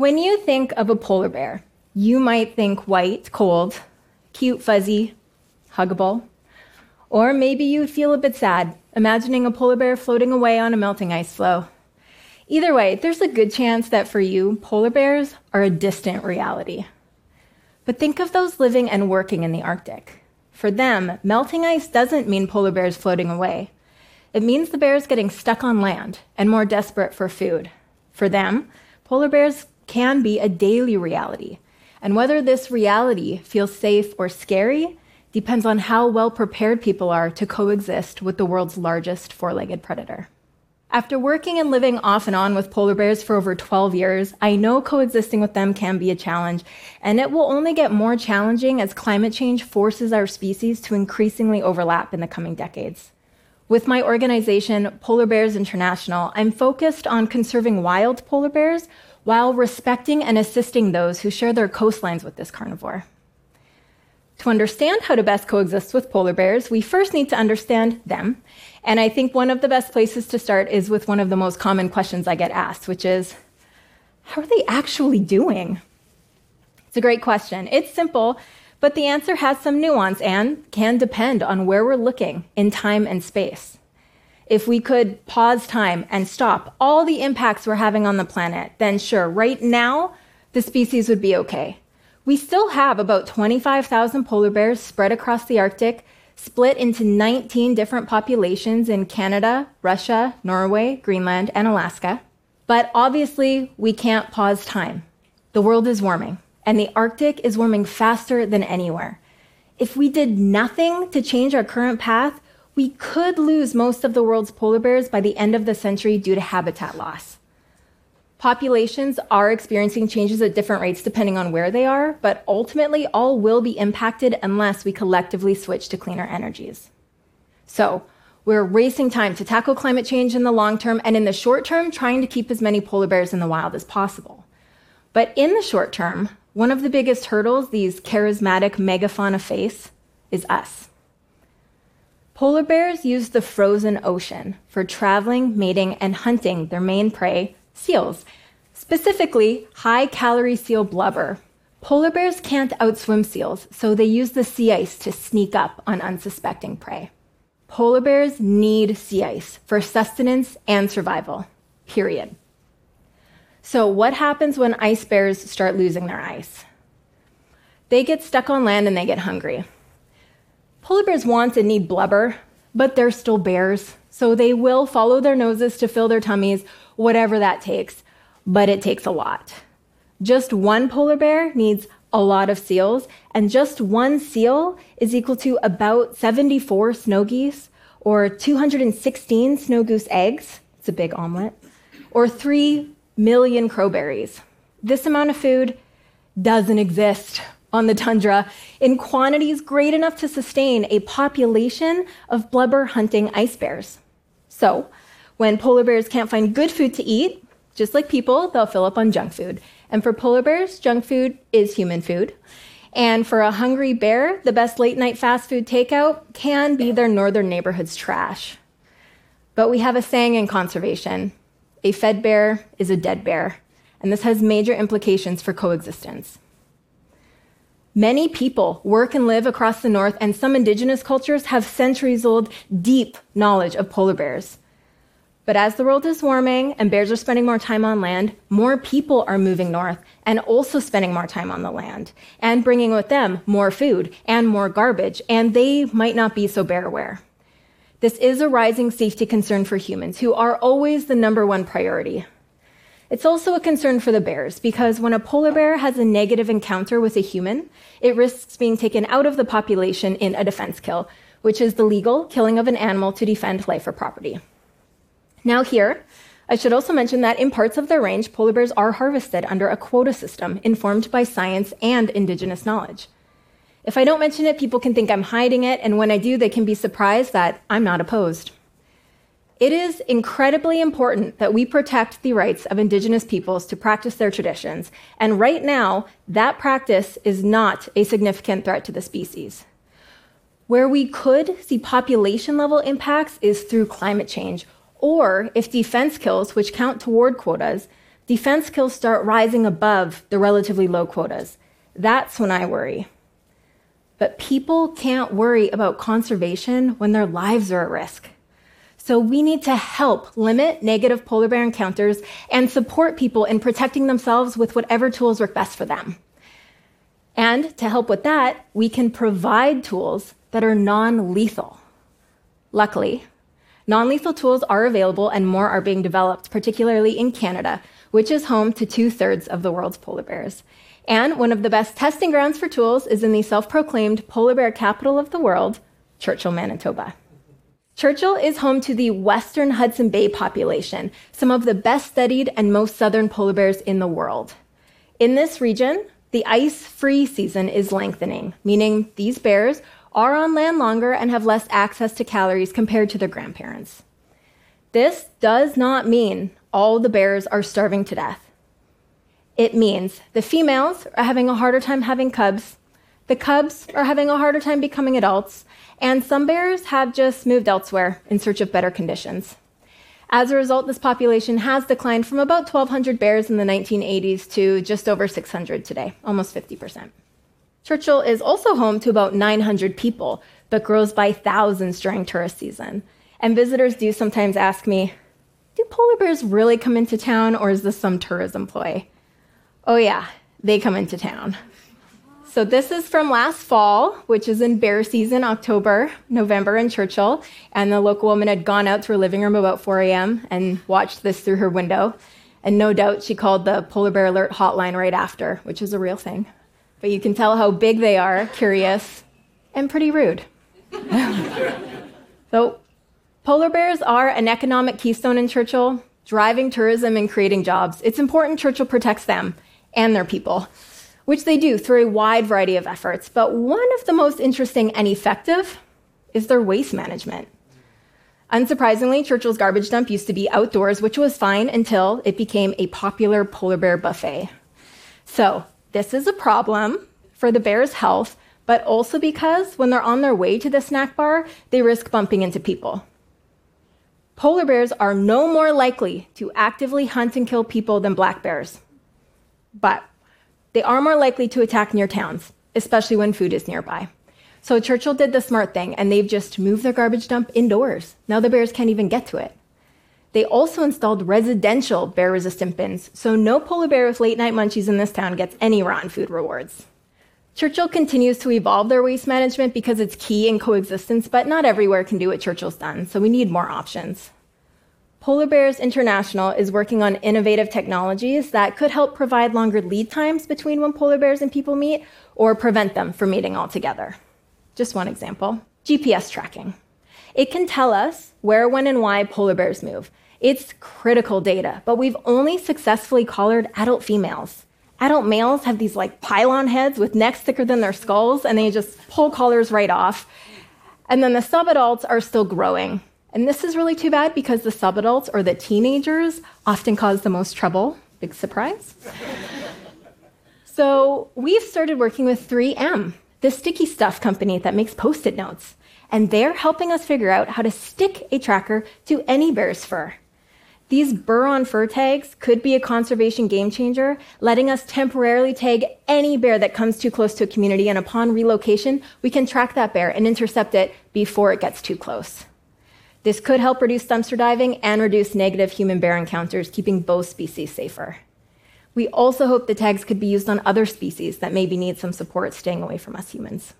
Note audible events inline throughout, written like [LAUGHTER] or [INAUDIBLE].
When you think of a polar bear, you might think white, cold, cute, fuzzy, huggable. Or maybe you feel a bit sad, imagining a polar bear floating away on a melting ice floe. Either way, there's a good chance that for you, polar bears are a distant reality. But think of those living and working in the Arctic. For them, melting ice doesn't mean polar bears floating away. It means the bears getting stuck on land and more desperate for food. For them, polar bears can be a daily reality. And whether this reality feels safe or scary depends on how well prepared people are to coexist with the world's largest four legged predator. After working and living off and on with polar bears for over 12 years, I know coexisting with them can be a challenge, and it will only get more challenging as climate change forces our species to increasingly overlap in the coming decades. With my organization, Polar Bears International, I'm focused on conserving wild polar bears while respecting and assisting those who share their coastlines with this carnivore. To understand how to best coexist with polar bears, we first need to understand them. And I think one of the best places to start is with one of the most common questions I get asked, which is how are they actually doing? It's a great question. It's simple, but the answer has some nuance and can depend on where we're looking in time and space. If we could pause time and stop all the impacts we're having on the planet, then sure, right now, the species would be okay. We still have about 25,000 polar bears spread across the Arctic, split into 19 different populations in Canada, Russia, Norway, Greenland, and Alaska. But obviously, we can't pause time. The world is warming, and the Arctic is warming faster than anywhere. If we did nothing to change our current path, we could lose most of the world's polar bears by the end of the century due to habitat loss. Populations are experiencing changes at different rates depending on where they are, but ultimately all will be impacted unless we collectively switch to cleaner energies. So, we're racing time to tackle climate change in the long term and in the short term, trying to keep as many polar bears in the wild as possible. But in the short term, one of the biggest hurdles these charismatic megafauna face is us. Polar bears use the frozen ocean for traveling, mating, and hunting their main prey, seals, specifically high calorie seal blubber. Polar bears can't outswim seals, so they use the sea ice to sneak up on unsuspecting prey. Polar bears need sea ice for sustenance and survival, period. So, what happens when ice bears start losing their ice? They get stuck on land and they get hungry. Polar bears want and need blubber, but they're still bears, so they will follow their noses to fill their tummies whatever that takes, but it takes a lot. Just one polar bear needs a lot of seals, and just one seal is equal to about 74 snow geese, or 216 snow goose eggs, it's a big omelet, or 3 million crowberries. This amount of food doesn't exist on the tundra in quantities great enough to sustain a population of blubber hunting ice bears. So, when polar bears can't find good food to eat, just like people, they'll fill up on junk food. And for polar bears, junk food is human food. And for a hungry bear, the best late night fast food takeout can be their northern neighborhood's trash. But we have a saying in conservation a fed bear is a dead bear. And this has major implications for coexistence. Many people work and live across the north, and some indigenous cultures have centuries old, deep knowledge of polar bears. But as the world is warming and bears are spending more time on land, more people are moving north and also spending more time on the land and bringing with them more food and more garbage, and they might not be so bear aware. This is a rising safety concern for humans who are always the number one priority. It's also a concern for the bears because when a polar bear has a negative encounter with a human, it risks being taken out of the population in a defense kill, which is the legal killing of an animal to defend life or property. Now, here, I should also mention that in parts of their range, polar bears are harvested under a quota system informed by science and indigenous knowledge. If I don't mention it, people can think I'm hiding it, and when I do, they can be surprised that I'm not opposed. It is incredibly important that we protect the rights of Indigenous peoples to practice their traditions, and right now, that practice is not a significant threat to the species. Where we could see population level impacts is through climate change or if defense kills, which count toward quotas, defense kills start rising above the relatively low quotas. That's when I worry. But people can't worry about conservation when their lives are at risk. So we need to help limit negative polar bear encounters and support people in protecting themselves with whatever tools work best for them. And to help with that, we can provide tools that are non lethal. Luckily, non lethal tools are available and more are being developed, particularly in Canada, which is home to two thirds of the world's polar bears. And one of the best testing grounds for tools is in the self proclaimed polar bear capital of the world, Churchill, Manitoba. Churchill is home to the western Hudson Bay population, some of the best studied and most southern polar bears in the world. In this region, the ice free season is lengthening, meaning these bears are on land longer and have less access to calories compared to their grandparents. This does not mean all the bears are starving to death. It means the females are having a harder time having cubs, the cubs are having a harder time becoming adults, and some bears have just moved elsewhere in search of better conditions. As a result, this population has declined from about 1,200 bears in the 1980s to just over 600 today, almost 50%. Churchill is also home to about 900 people, but grows by thousands during tourist season. And visitors do sometimes ask me, do polar bears really come into town or is this some tourism ploy? Oh, yeah, they come into town. So, this is from last fall, which is in bear season, October, November in Churchill. And the local woman had gone out to her living room about 4 a.m. and watched this through her window. And no doubt she called the Polar Bear Alert hotline right after, which is a real thing. But you can tell how big they are, curious, and pretty rude. [LAUGHS] so, Polar bears are an economic keystone in Churchill, driving tourism and creating jobs. It's important Churchill protects them and their people, which they do through a wide variety of efforts. But one of the most interesting and effective is their waste management. Unsurprisingly, Churchill's garbage dump used to be outdoors, which was fine until it became a popular polar bear buffet. So, this is a problem for the bear's health, but also because when they're on their way to the snack bar, they risk bumping into people. Polar bears are no more likely to actively hunt and kill people than black bears. But they are more likely to attack near towns, especially when food is nearby. So Churchill did the smart thing, and they've just moved their garbage dump indoors. Now the bears can't even get to it. They also installed residential bear resistant bins, so no polar bear with late night munchies in this town gets any rotten food rewards. Churchill continues to evolve their waste management because it's key in coexistence, but not everywhere can do what Churchill's done, so we need more options. Polar Bears International is working on innovative technologies that could help provide longer lead times between when polar bears and people meet or prevent them from meeting altogether. Just one example GPS tracking. It can tell us where, when, and why polar bears move. It's critical data, but we've only successfully collared adult females. Adult males have these like pylon heads with necks thicker than their skulls, and they just pull collars right off. And then the subadults are still growing. And this is really too bad because the subadults or the teenagers often cause the most trouble. Big surprise. [LAUGHS] so we've started working with 3M, the sticky stuff company that makes post it notes. And they're helping us figure out how to stick a tracker to any bear's fur. These burr on fur tags could be a conservation game changer, letting us temporarily tag any bear that comes too close to a community, and upon relocation, we can track that bear and intercept it before it gets too close. This could help reduce dumpster diving and reduce negative human bear encounters, keeping both species safer. We also hope the tags could be used on other species that maybe need some support staying away from us humans.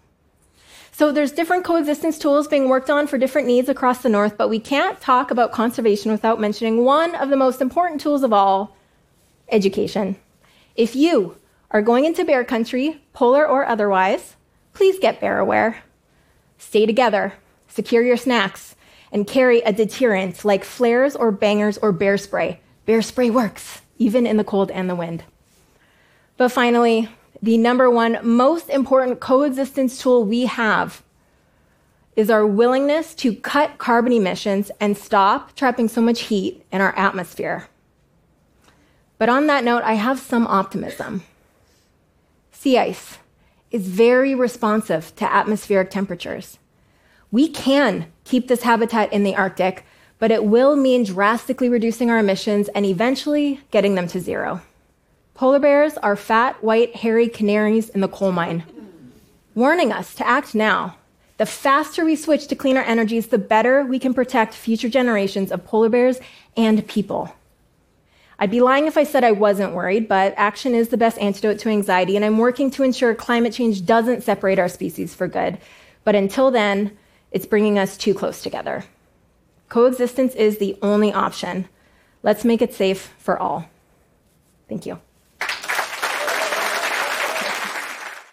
So there's different coexistence tools being worked on for different needs across the north, but we can't talk about conservation without mentioning one of the most important tools of all, education. If you are going into bear country, polar or otherwise, please get bear aware. Stay together, secure your snacks, and carry a deterrent like flares or bangers or bear spray. Bear spray works, even in the cold and the wind. But finally, the number one most important coexistence tool we have is our willingness to cut carbon emissions and stop trapping so much heat in our atmosphere. But on that note, I have some optimism. Sea ice is very responsive to atmospheric temperatures. We can keep this habitat in the Arctic, but it will mean drastically reducing our emissions and eventually getting them to zero. Polar bears are fat, white, hairy canaries in the coal mine, warning us to act now. The faster we switch to cleaner energies, the better we can protect future generations of polar bears and people. I'd be lying if I said I wasn't worried, but action is the best antidote to anxiety, and I'm working to ensure climate change doesn't separate our species for good. But until then, it's bringing us too close together. Coexistence is the only option. Let's make it safe for all. Thank you.